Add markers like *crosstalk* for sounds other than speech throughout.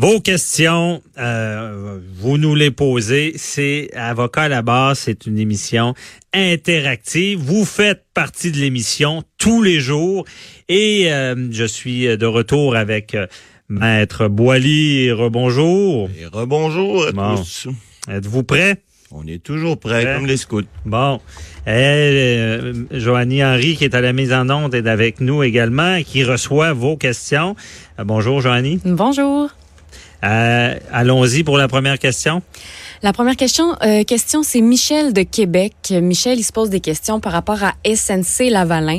Vos questions, euh, vous nous les posez. C'est Avocat à la base, c'est une émission interactive. Vous faites partie de l'émission tous les jours et euh, je suis de retour avec euh, Maître Boily. Rebonjour. Et rebonjour à Bon. tous. Êtes-vous prêt? On est toujours prêts, Prêt. comme les scouts. Bon. Euh, Joanie Henry, qui est à la mise en onde, est avec nous également et qui reçoit vos questions. Euh, bonjour, Joanie. Bonjour. Euh, Allons-y pour la première question. La première question, euh, question, c'est Michel de Québec. Michel, il se pose des questions par rapport à SNC Lavalin.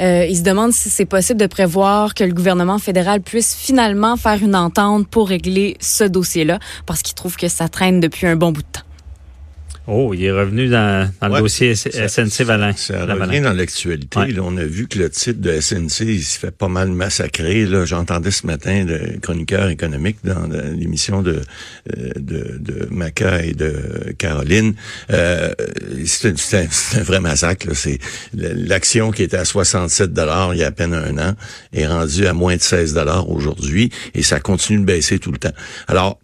Euh, il se demande si c'est possible de prévoir que le gouvernement fédéral puisse finalement faire une entente pour régler ce dossier-là, parce qu'il trouve que ça traîne depuis un bon bout de temps. Oh, il est revenu dans, dans le dossier S- Ça- revient dans l'actualité. Ouais. On a vu que le titre de SNC il se fait pas mal massacrer. J'entendais ce matin le chroniqueur économique dans l'émission de, euh, de, de Maca et de Caroline. Euh, c'est un, un- vrai massacre. L'action qui était à 67 il y a à peine un an est rendue à moins de 16 aujourd'hui et ça continue de baisser tout le temps. Alors,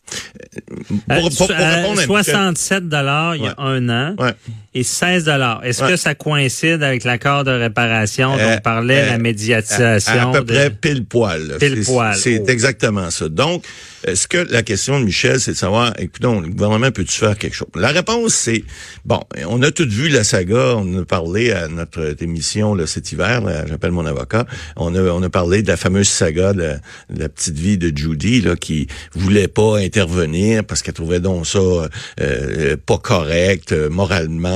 pour, Euh, pour- pour euh, répondre à Michel- 67 dollars il y a Ouais. un an Ouais. et 16 dollars. Est-ce Ouais. que ça coïncide avec l'accord de réparation dont Euh, on parlait, euh, la médiatisation? À, à peu de- près pile poil. Pile poil. C'est Oh. exactement ça. Donc, est-ce que la question de Michel, c'est de savoir, écoute, le gouvernement peut-tu faire quelque chose? La réponse, c'est, bon, on a tout vu la saga, on a parlé à notre émission là, cet hiver, j'appelle mon avocat, on a, on a parlé de la fameuse saga de, de la petite vie de Judy, là, qui voulait pas intervenir parce qu'elle trouvait donc ça euh, pas correct, euh, moralement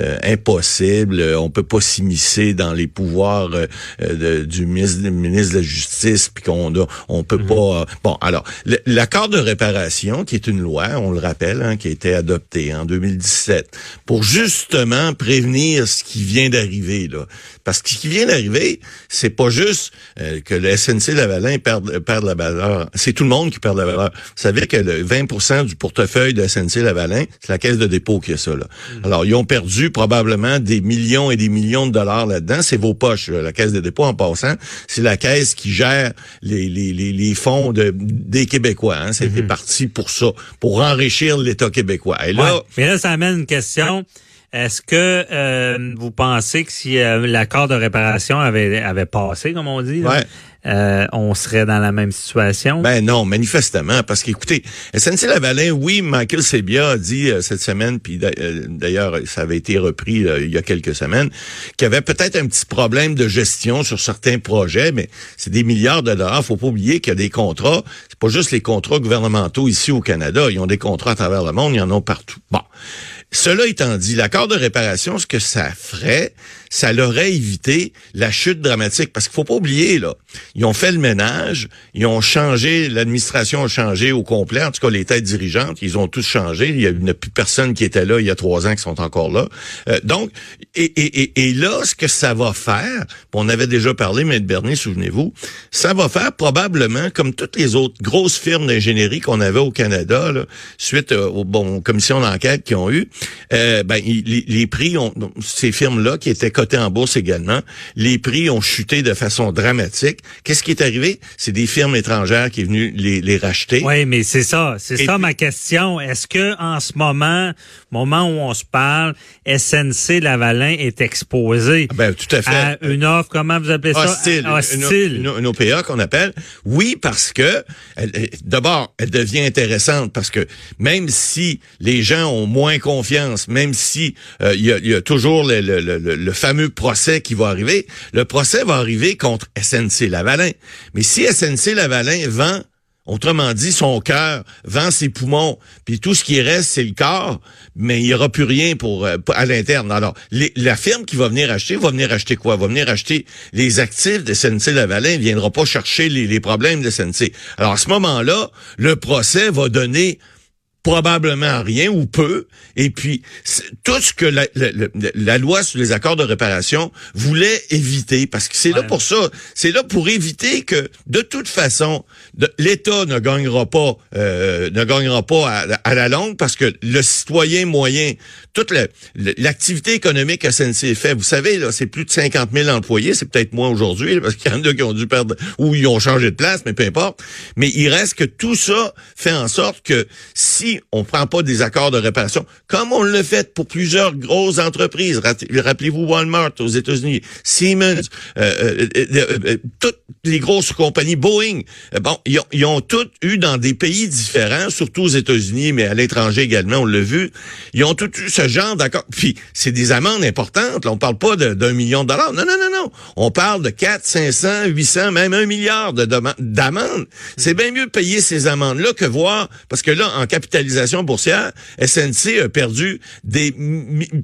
euh, impossible, euh, on peut pas s'immiscer dans les pouvoirs euh, euh, de- du ministre, de la Justice, puis qu'on on peut pas. euh, bon, alors l'accord de réparation, qui est une loi, on le rappelle, hein, qui a été adoptée en 2017, pour justement prévenir ce qui vient d'arriver là, parce que ce qui vient d'arriver, c'est pas juste euh, que le SNC Lavalin perd, perd la valeur, c'est tout le monde qui perd la valeur. Vous savez que le 20% du portefeuille de SNC Lavalin, c'est la caisse de dépôt qui a ça là. Alors ils ont perdu probablement des millions et des millions de dollars là-dedans. C'est vos poches. là. La caisse de dépôt, en passant, c'est la caisse qui gère les, les, les, les fonds de, des Québécois. Hein. C'était parti pour ça, pour enrichir l'État québécois. Et là, Ouais. Mais là, ça amène une question. Est-ce que euh, vous pensez que si euh, l'accord de réparation avait, avait passé, comme on dit, là, Ouais. Euh, on serait dans la même situation? Ben non, manifestement, parce qu'écoutez, SNC-Lavalin, oui, Michael Sebia a dit euh, cette semaine, puis euh, d'ailleurs, ça avait été repris euh, il y a quelques semaines, qu'il y avait peut-être un petit problème de gestion sur certains projets, mais c'est des milliards de dollars. Faut pas oublier qu'il y a des contrats, c'est pas juste les contrats gouvernementaux ici au Canada, ils ont des contrats à travers le monde, ils en ont partout. Bon. Cela étant dit, l'accord de réparation, ce que ça ferait, ça leur aurait évité la chute dramatique. Parce qu'il faut pas oublier, là, ils ont fait le ménage, ils ont changé, l'administration a changé au complet, en tout cas les têtes dirigeantes, ils ont tous changé. Il a n'y a plus personne qui était là il y a trois ans qui sont encore là. Euh, donc, et, et, et, et là, ce que ça va faire, on avait déjà parlé, Maître Bernier, souvenez-vous, ça va faire probablement, comme toutes les autres grosses firmes d'ingénierie qu'on avait au Canada, là, suite euh, aux, bon, commissions d'enquête qu'ils ont eues, euh, ben, les, les prix ont, ces firmes-là qui étaient cotées en bourse également, les prix ont chuté de façon dramatique. Qu'est-ce qui est arrivé? C'est des firmes étrangères qui est venues les, les racheter. Oui, mais c'est ça, c'est ça puis- ma question. Est-ce que en ce moment, moment où on se parle, SNC Lavalin est exposé Ben, tout à fait. à une offre, comment vous appelez ça? hostile, une, Hostile. une- une OPA qu'on appelle. Oui, parce que d'abord, elle devient intéressante parce que même si les gens ont moins confiance, même si euh, il y, a, toujours le, fameux procès qui va arriver, le procès va arriver contre SNC Lavalin. Mais si SNC Lavalin vend Autrement dit, son cœur vend ses poumons, puis tout ce qui reste, c'est le corps, mais il n'y aura plus rien pour euh, à l'interne. Alors, la firme qui va venir acheter, va venir acheter quoi? Va venir acheter les actifs de SNC Lavalin, ne viendra pas chercher les problèmes de SNC. Alors, à ce moment-là, le procès va donner probablement rien ou peu. Et puis, tout ce que la, la, loi sur les accords de réparation voulait éviter, parce que c'est là pour ça, c'est là pour éviter que, de toute façon, l'État ne gagnera pas, euh, ne gagnera pas à, à, la longue, parce que le citoyen moyen, toute l'activité économique à fait, vous savez, là, c'est plus de 50 000 employés, c'est peut-être moins aujourd'hui, parce qu'il y en a qui ont dû perdre, ou ils ont changé de place, mais peu importe. Mais il reste que tout ça fait en sorte que si on prend pas des accords de réparation, comme on le fait pour plusieurs grosses entreprises, rappelez-vous Walmart aux États-Unis, Siemens, euh, euh, euh, toutes les grosses compagnies, Boeing, bon, ils ont, ils ont toutes eu dans des pays différents, surtout aux États-Unis, mais à l'étranger également, on l'a vu, ils ont tous eu ce genre d'accord. Puis c'est des amendes importantes. Là, on parle pas d'un million de dollars. Non, non, non, non. On parle de 4, 500, 800, même un milliard d'amendes. C'est bien mieux de payer ces amendes-là que voir, parce que là, en capitalisation boursière, SNC a perdu des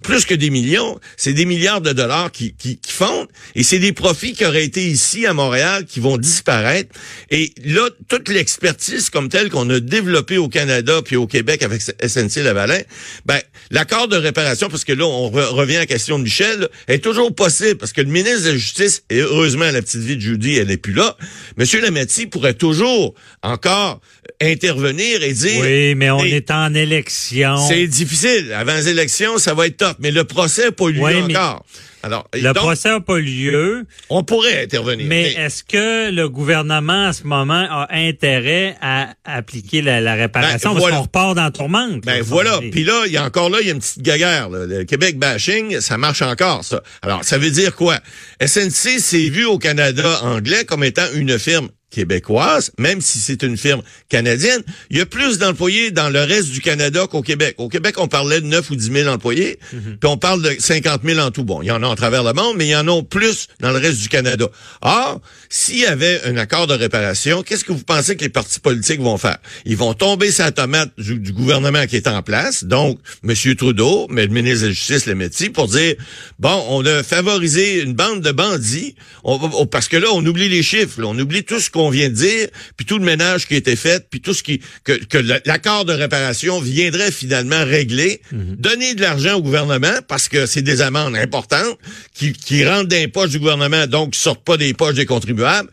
plus que des millions. C'est des milliards de dollars qui, qui, fondent. Et c'est des profits qui auraient été ici à Montréal qui vont disparaître. Et là, toute l'expertise comme telle qu'on a développée au Canada puis au Québec avec SNC Lavalin, ben, l'accord de réparation, parce que là, on revient à la question de Michel, est toujours possible, parce que le ministre de la Justice, et heureusement, la petite vie de Judy, elle n'est plus là, Monsieur Lametti pourrait toujours encore intervenir et dire... Oui, mais on est en élection. C'est difficile. Avant les élections, ça va être top, mais le procès n'a pas eu lieu encore. Alors, le procès n'a pas lieu. On pourrait intervenir. Mais, est-ce que le gouvernement, à ce moment, a intérêt à appliquer la, réparation? Ben, parce qu'on repart dans la tourmente. Ben voilà. Puis là, il y a encore là, il y a une petite gaguerre. Le Québec bashing, ça marche encore, ça. Alors, ça veut dire quoi? SNC s'est vu au Canada anglais comme étant une firme québécoise, même si c'est une firme canadienne, il y a plus d'employés dans le reste du Canada qu'au Québec. Au Québec, on parlait de 9 ou 10 000 employés, mhm. puis on parle de 50 000 en tout. Bon, il y en a en travers le monde, mais il y en a plus dans le reste du Canada. Or, s'il y avait un accord de réparation, qu'est-ce que vous pensez que les partis politiques vont faire? Ils vont tomber sa tomate du, gouvernement qui est en place, donc M. Trudeau, mais le ministre de la Justice, le métier, pour dire, bon, on a favorisé une bande de bandits, parce que là, on oublie les chiffres, on oublie tout ce qu'on on vient de dire, puis tout le ménage qui a été fait, puis tout ce qui que, que l'accord de réparation viendrait finalement régler, mhm. donner de l'argent au gouvernement parce que c'est des amendes importantes qui, qui rentrent dans les poches du gouvernement, donc qui sortent pas des poches des contribuables,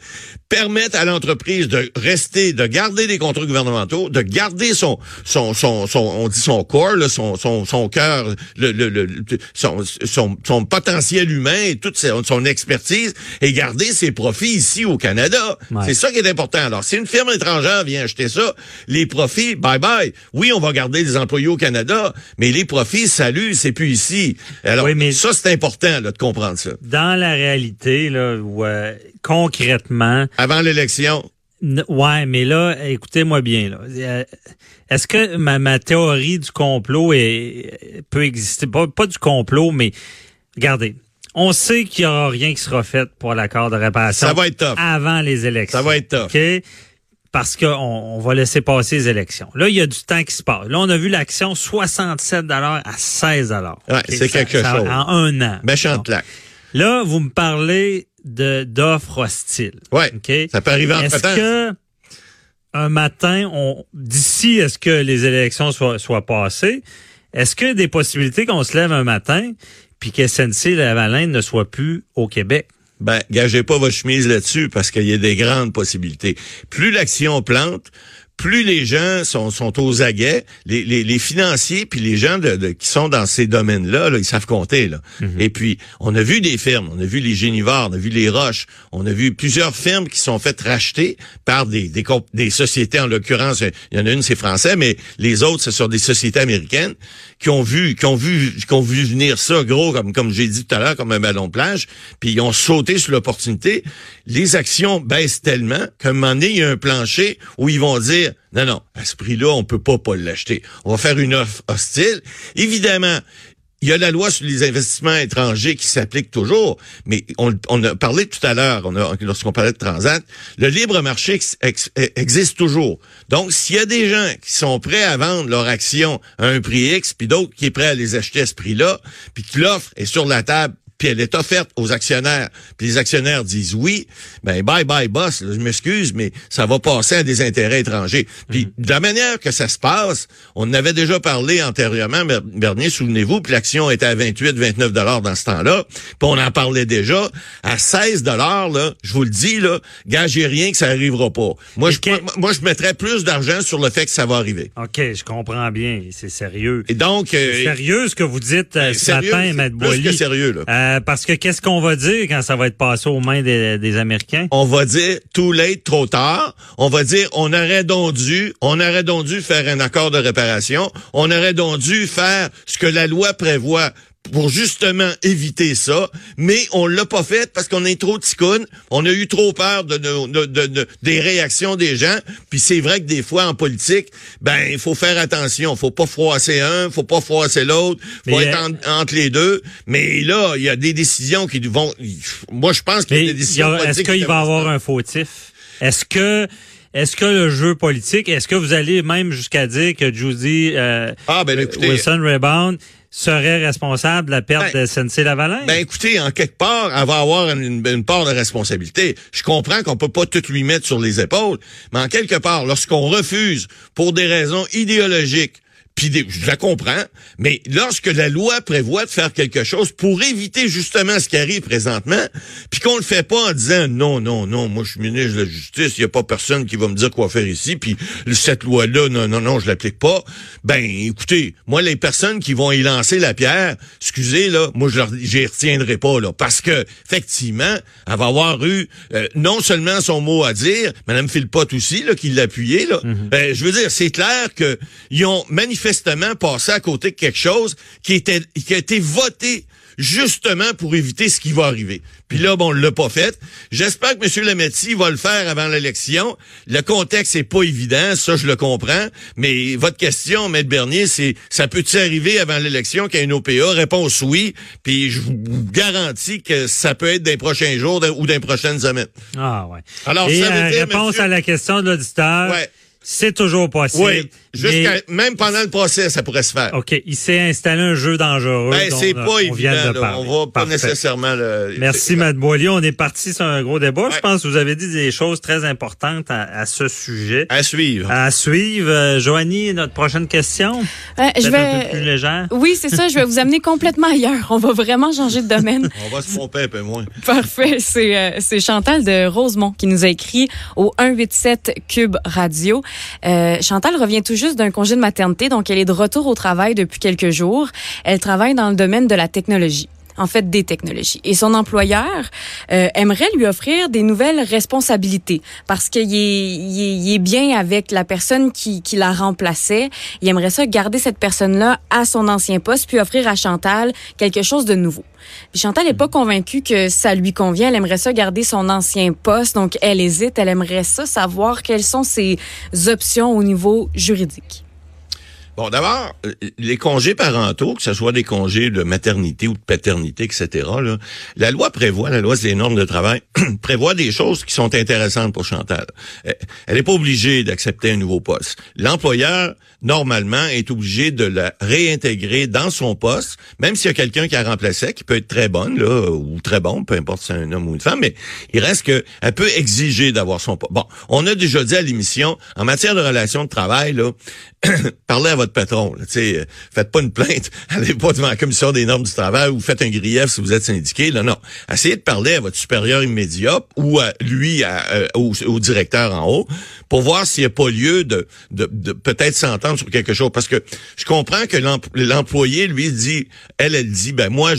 permettre à l'entreprise de rester, de garder des contrats gouvernementaux, de garder son, son, son, son on dit son corps, là, son, son, son cœur, le, le, le son, son, son, potentiel humain et toute son expertise et garder ses profits ici au Canada. C'est ça qui est important. Alors, si une firme étrangère vient acheter ça, les profits, bye bye. Oui, on va garder des employés au Canada, mais les profits, salut, c'est plus ici. Alors, mais ça, c'est important là, de comprendre ça. Dans la réalité, là, concrètement. Avant l'élection. Ouais, mais là, écoutez-moi bien. Là. Euh, est-ce que ma, ma, théorie du complot est, peut exister? Pas, pas du complot, mais regardez. On sait qu'il n'y aura rien qui sera fait pour l'accord de réparation. Ça va être top. Avant les élections. Ça va être top. OK? Parce qu'on on va laisser passer les élections. Là, il y a du temps qui se passe. Là, on a vu l'action 67 à 16 ouais, c'est quelque chose. En un an. Méchante claque. Là, vous me parlez de d'offres hostiles. Oui. Ça peut arriver en Est-ce que un matin, on d'ici est-ce que les élections soient, soient passées, est-ce qu'il y a des possibilités qu'on se lève un matin puis que SNC Lavalin ne soit plus au Québec? Ben, gagez pas votre chemise là-dessus parce qu'il y a des grandes possibilités. Plus l'action plante, plus les gens sont, sont aux aguets, les, les, les financiers puis les gens de, qui sont dans ces domaines-là, là, ils savent compter. Là. Mhm. Et puis, on a vu des firmes, on a vu les Génivores, on a vu les Roches, on a vu plusieurs firmes qui sont faites racheter par des, des, des sociétés, en l'occurrence, il y en a une, c'est français, mais les autres, ce sont des sociétés américaines qui ont vu, qui ont vu, qui ont vu venir ça gros, comme, comme j'ai dit tout à l'heure, comme un ballon de plage, puis ils ont sauté sur l'opportunité. Les actions baissent tellement qu'à un moment donné, il y a un plancher où ils vont dire non, non, à ce prix-là, on peut pas pas l'acheter. On va faire une offre hostile. Évidemment, il y a la loi sur les investissements étrangers qui s'applique toujours, mais on, a parlé tout à l'heure, lorsqu'on parlait de Transat, le libre marché existe toujours. Donc, s'il y a des gens qui sont prêts à vendre leur action à un prix X, puis d'autres qui est prêts à les acheter à ce prix-là, puis que l'offre est sur la table puis elle est offerte aux actionnaires, puis les actionnaires disent oui, ben bye bye boss, je m'excuse, mais ça va passer à des intérêts étrangers. Puis mhm. de la manière que ça se passe, on en avait déjà parlé antérieurement, Bernier, souvenez-vous, puis l'action était à 28, 29 dollars dans ce temps-là, puis on en parlait déjà à 16 dollars là, je vous le dis là, gagez rien que ça arrivera pas. Moi je moi je mettrais plus d'argent sur le fait que ça va arriver. OK, je comprends bien, c'est sérieux. Et donc euh, sérieux ce que vous dites euh, ce matin, M. Boily. Plus que sérieux là. Euh, parce que qu'est-ce qu'on va dire quand ça va être passé aux mains des, des Américains? On va dire too late, trop tard. On va dire on aurait donc dû, on aurait donc dû faire un accord de réparation. On aurait donc dû faire ce que la loi prévoit pour justement éviter ça, mais on l'a pas fait parce qu'on est trop ticone, on a eu trop peur de, de, des réactions des gens, puis c'est vrai que des fois en politique, ben il faut faire attention, faut pas froisser un, faut pas froisser l'autre, faut être entre les deux, mais là, il y a des décisions qui vont moi je pense qu'il y a des décisions Est-ce qu'il va y avoir un fautif? Est-ce que est-ce que le jeu politique, est-ce que vous allez même jusqu'à dire que Judy euh, ah, ben, écoutez, Wilson Rebound serait responsable de la perte ben, de SNC-Lavalin? Ben écoutez, en quelque part, elle va avoir une, part de responsabilité. Je comprends qu'on peut pas tout lui mettre sur les épaules, mais en quelque part, lorsqu'on refuse pour des raisons idéologiques puis je la comprends, mais lorsque la loi prévoit de faire quelque chose pour éviter justement ce qui arrive présentement, puis qu'on le fait pas en disant non, non, non, moi je suis ministre de la Justice, il y a pas personne qui va me dire quoi faire ici, puis cette loi-là, non, non, non, je l'applique pas. Ben, écoutez, moi les personnes qui vont y lancer la pierre, excusez là, moi je j'y retiendrai pas là, parce que effectivement, elle va avoir eu euh, non seulement son mot à dire, Madame Philpott aussi là, qui l'a appuyé là. Mm-hmm. ben, je veux dire, c'est clair que ils ont manifesté manifestement passé à côté de quelque chose qui était qui a été voté justement pour éviter ce qui va arriver. Puis là, bon, on l'a pas fait. J'espère que M. Lametti va le faire avant l'élection. Le contexte est pas évident, ça je le comprends. Mais votre question, M. Bernier, c'est ça peut-il arriver avant l'élection qu'il y ait une OPA? Réponse oui. Puis je vous garantis que ça peut être des prochains jours ou des prochaines semaines. Ah ouais. Alors, Et, ça veut euh, réponse à la question de l'auditeur. Ouais. C'est toujours possible. Oui. Jusqu'à, même pendant le procès, ça pourrait se faire. OK. Il s'est installé un jeu dangereux. Ben, c'est pas évident. On va pas nécessairement le. Merci, Matt Boilier. On est parti sur un gros débat. Je pense que vous avez dit des choses très importantes à, ce sujet. À suivre. À suivre. Euh, Joanie, notre prochaine question? Euh, je vais. Un peu plus légère. Oui, c'est ça. Je vais vous amener *laughs* complètement ailleurs. On va vraiment changer de domaine. On va se tromper un peu moins. Parfait. C'est, euh, c'est Chantal de Rosemont qui nous a écrit au 187 Cube Radio. Euh, Chantal revient tout juste d'un congé de maternité, donc elle est de retour au travail depuis quelques jours. Elle travaille dans le domaine de la technologie en fait des technologies. Et son employeur euh, aimerait lui offrir des nouvelles responsabilités parce qu'il est, il est, bien avec la personne qui, qui la remplaçait. Il aimerait ça garder cette personne-là à son ancien poste puis offrir à Chantal quelque chose de nouveau. Puis Chantal n'est pas convaincue que ça lui convient. Elle aimerait ça garder son ancien poste, donc elle hésite. Elle aimerait ça savoir quelles sont ses options au niveau juridique. Bon, d'abord, les congés parentaux, que ce soit des congés de maternité ou de paternité, etc., là, la loi prévoit, la loi des normes de travail, *clears throat* prévoit des choses qui sont intéressantes pour Chantal. Elle n'est pas obligée d'accepter un nouveau poste. L'employeur, normalement, est obligé de la réintégrer dans son poste, même s'il y a quelqu'un qui a remplacé, qui peut être très bonne, là, ou très bon, peu importe si c'est un homme ou une femme, mais il reste que elle peut exiger d'avoir son poste. Bon, on a déjà dit à l'émission, en matière de relations de travail, là, *clears throat* parlez à votre patron. Là, euh, faites pas une plainte, *laughs* allez pas devant la commission des normes du travail ou faites un grief si vous êtes syndiqué. Là, non. Essayez de parler à votre supérieur immédiat ou à lui, euh, au, directeur en haut, pour voir s'il n'y a pas lieu de, de, de peut-être s'entendre sur quelque chose. Parce que je comprends que l'employé, lui, dit, elle, elle dit, ben moi,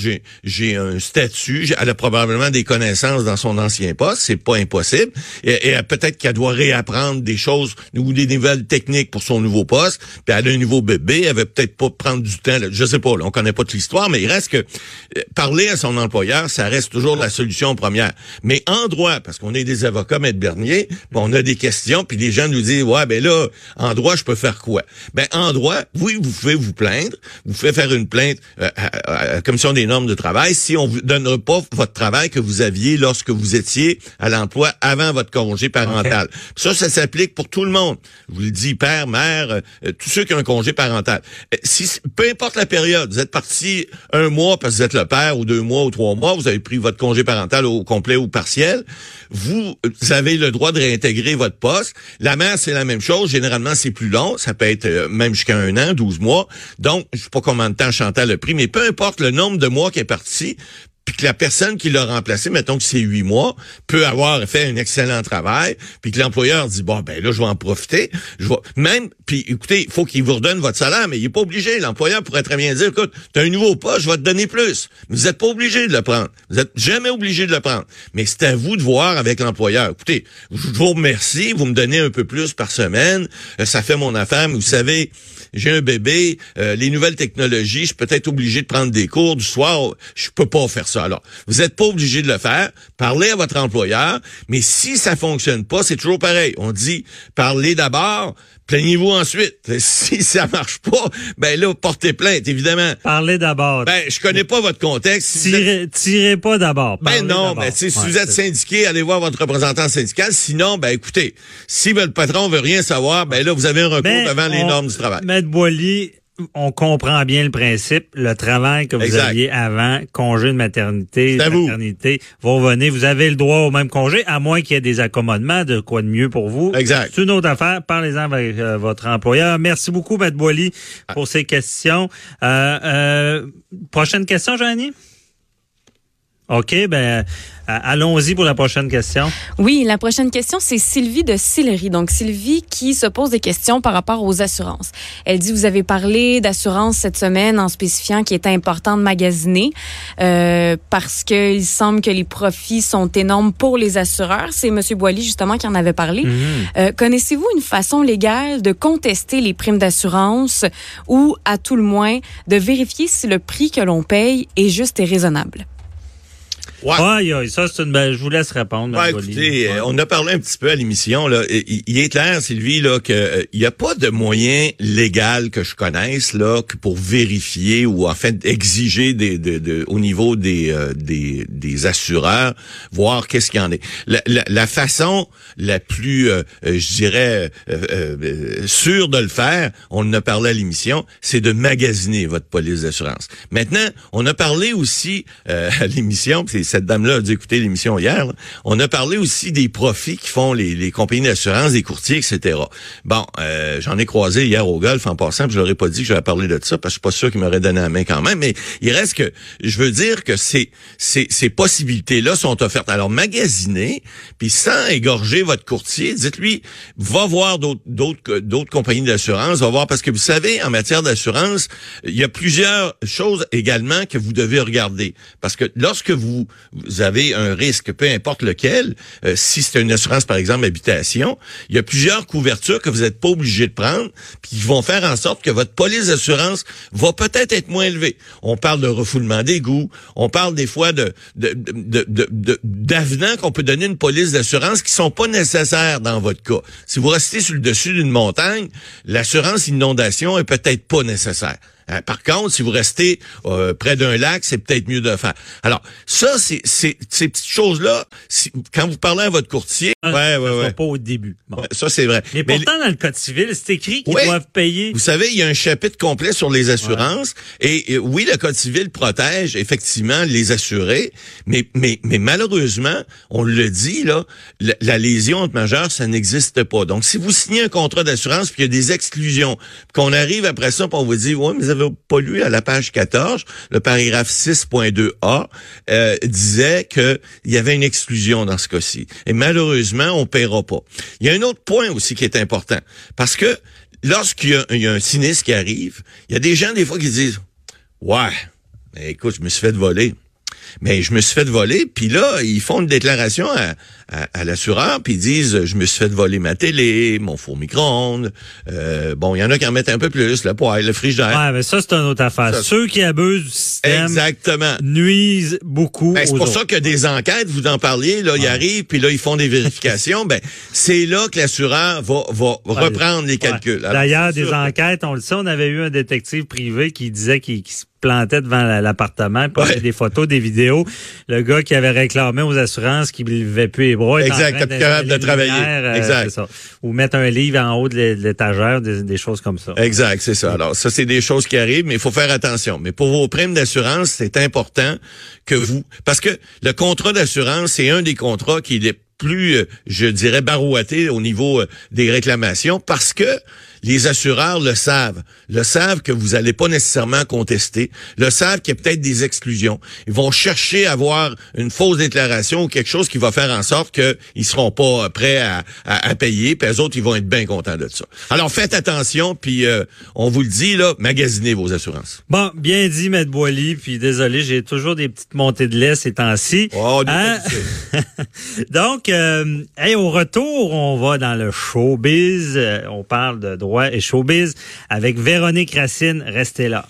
j'ai un statut, elle a probablement des connaissances dans son ancien poste, c'est pas impossible. Et, et peut-être qu'elle doit réapprendre des choses ou des nouvelles techniques pour son nouveau poste puis elle a un nouveau bébé, elle va peut-être pas prendre du temps, je sais pas, là, on connaît pas toute l'histoire, mais il reste que euh, parler à son employeur, ça reste toujours la solution première. Mais en droit, parce qu'on est des avocats, Maître Bernier, on a des questions, puis les gens nous disent, ouais, ben là, en droit, je peux faire quoi? Ben, en droit, oui, vous pouvez vous plaindre, vous pouvez faire une plainte euh, à, la Commission des normes de travail si on vous donne pas votre travail que vous aviez lorsque vous étiez à l'emploi avant votre congé parental. Ça, ça s'applique pour tout le monde. Je vous le dis, père, mère, euh, tous ceux qui ont un congé congé parental. Euh, Si, peu importe la période, vous êtes parti un mois parce que vous êtes le père ou deux mois ou trois mois, vous avez pris votre congé parental au complet ou partiel, vous, avez le droit de réintégrer votre poste. La mère, c'est la même chose. Généralement, c'est plus long. Ça peut être euh, même jusqu'à un an, 12 mois. Donc, je sais pas combien de temps Chantal a pris, mais peu importe le nombre de mois qui est parti, puis que la personne qui l'a remplacé, mettons que c'est huit mois, peut avoir fait un excellent travail, puis que l'employeur dit bon ben là je vais en profiter, je vais même puis écoutez, faut qu'il vous redonne votre salaire, mais il est pas obligé. L'employeur pourrait très bien dire écoute, tu as un nouveau poste, je vais te donner plus. Mais vous êtes pas obligé de le prendre. Vous êtes jamais obligé de le prendre. Mais c'est à vous de voir avec l'employeur. Écoutez, je vous remercie, vous me donnez un peu plus par semaine, euh, ça fait mon affaire, mais vous savez, j'ai un bébé, euh, les nouvelles technologies, je suis peut-être obligé de prendre des cours du soir, je peux pas faire ça. Alors, vous n'êtes pas obligé de le faire. Parlez à votre employeur, mais si ça fonctionne pas, c'est toujours pareil. On dit, parlez d'abord, plaignez-vous ensuite. *laughs* Si ça marche pas, ben là, portez plainte, évidemment. Parlez d'abord. Ben, je connais pas votre contexte. Si vous êtes- tirez, tirez pas d'abord. ben non, ben, si Ouais, vous êtes syndiqué, allez voir votre représentant syndical. Sinon, ben écoutez, si le patron veut rien savoir, ben là, vous avez un recours devant les normes du travail. Maître Boily, on comprend bien le principe. Le travail que vous Exact. aviez avant, congé de maternité, à vous. maternité, vous revenez, vous avez le droit au même congé, à moins qu'il y ait des accommodements, de quoi de mieux pour vous. Exact. C'est une autre affaire. Parlez-en avec euh, votre employeur. Merci beaucoup, Maître Boily, pour ces questions. Euh, euh, prochaine question, Joanie? OK, ben allons-y pour la prochaine question. Oui, la prochaine question, c'est Sylvie de Sillery. Donc, Sylvie qui se pose des questions par rapport aux assurances. Elle dit, vous avez parlé d'assurance cette semaine en spécifiant qu'il était important de magasiner euh, parce qu'il semble que les profits sont énormes pour les assureurs. C'est M. Boily, justement, qui en avait parlé. Euh, Connaissez-vous une façon légale de contester les primes d'assurance ou, à tout le moins, de vérifier si le prix que l'on paye est juste et raisonnable? Ouais. Aïe, aïe, ça, c'est une belle... Je vous laisse répondre, Ouais, écoutez, euh, on a parlé un petit peu à l'émission là. Il il est clair, Sylvie, là, que euh, il n'y a pas de moyen légal que je connaisse là que pour vérifier ou en fait exiger des, de, de- au niveau des, euh, des des assureurs voir qu'est-ce qu'il y en est. La, la, la façon la plus, euh, euh, je dirais, euh, euh, euh, sûre de le faire, on en a parlé à l'émission, c'est de magasiner votre police d'assurance. Maintenant, on a parlé aussi euh, *laughs* à l'émission, puis cette dame-là a dû écouter l'émission hier, on a parlé aussi des profits qui font les, les compagnies d'assurance, des courtiers, etc. Bon, euh, j'en ai croisé hier au golf en passant, puis je leur ai pas dit que j'allais parler de ça, parce que je suis pas sûr qu'ils m'auraient donné la main quand même, mais il reste que, je veux dire que ces, ces, ces possibilités-là sont offertes. Alors, magasiner, puis sans égorger votre courtier, dites-lui, va voir d'autres d'autres compagnies d'assurance, va voir, parce que vous savez, en matière d'assurance, il y a plusieurs choses également que vous devez regarder. Parce que lorsque vous, vous avez un risque, peu importe lequel, euh, si c'est une assurance, par exemple, habitation, il y a plusieurs couvertures que vous n'êtes pas obligé de prendre, puis qui vont faire en sorte que votre police d'assurance va peut-être être moins élevée. On parle de refoulement d'égouts, on parle des fois de d'avenants qu'on peut donner une police d'assurance qui sont pas nécessaires dans votre cas. Si vous restez sur le dessus d'une montagne, l'assurance inondation est peut-être pas nécessaire. Hein, Par contre, si vous restez euh, près d'un lac, c'est peut-être mieux de le faire. Alors, ça, c'est ces petites choses-là, si- quand vous parlez à votre courtier, ouais, Ça ouais, sera ouais. pas au début. Bon. Ouais, Ça, c'est vrai. Mais Mais pourtant, dans le Code civil, c'est écrit qu'ils Ouais. doivent payer. vous savez, il y a un chapitre complet sur les assurances. Et, et oui, le Code civil protège effectivement les assurés, mais, mais, mais malheureusement, on le dit, là, la, la lésion majeure, ça n'existe pas. Donc, si vous signez un contrat d'assurance puis qu'il y a des exclusions, qu'on arrive après ça, puis on vous dit, ouais, mais avez pas lu à la page 14, le paragraphe 6.2a euh, disait que il y avait une exclusion dans ce cas-ci. Et malheureusement, on paiera pas. Il y a un autre point aussi qui est important, parce que lorsqu'il y a, y a un sinistre qui arrive, il y a des gens des fois qui disent Ouais, mais écoute, je me suis fait voler. Mais je me suis fait voler, puis là, ils font une déclaration à, à, à l'assureur, puis ils disent je me suis fait voler ma télé, mon four micro-ondes. Euh, bon, il y en a qui en mettent un peu plus, le poêle, le frigidaire. Ouais, mais ça, c'est une autre affaire. Ça- Ceux qui abusent du système Exactement. nuisent beaucoup Ben, c'est pour autres. ça que des enquêtes, vous en parliez, là, ils arrivent, puis là, ils font des vérifications. *laughs* ben, c'est là que l'assureur va, va reprendre les calculs. D'ailleurs, des enquêtes, on le sait, on avait eu un détective privé qui disait qu'il qu'il se plantait devant l'appartement, puis ouais. des photos, des vidéos. Le gars qui avait réclamé aux assurances qu'il ne levait plus bras. Exact, capable de travailler. Euh, exact. Ça. Ou mettre un livre en haut de l'étagère, des, des, choses comme ça. Exact, c'est ça. Alors, ça, c'est des choses qui arrivent, mais il faut faire attention. Mais pour vos primes d'assurance, c'est important que vous... Parce que le contrat d'assurance, c'est un des contrats qui est plus, euh, je dirais, barouetté au niveau euh, des réclamations parce que les assureurs le savent. Le savent que vous n'allez pas nécessairement contester. Le savent qu'il y a peut-être des exclusions. Ils vont chercher à avoir une fausse déclaration ou quelque chose qui va faire en sorte qu'ils seront pas prêts à, à, payer. Puis les autres, ils vont être bien contents de ça. Alors faites attention. Puis euh, on vous le dit, là, magasinez vos assurances. Bon, bien dit, Maître Boily. Puis désolé, j'ai toujours des petites montées de lait ces temps-ci. Oh, hein? *laughs* Donc, euh, au retour, on va dans le showbiz. Euh, on parle de droit et showbiz avec Véronique Racine. Restez là.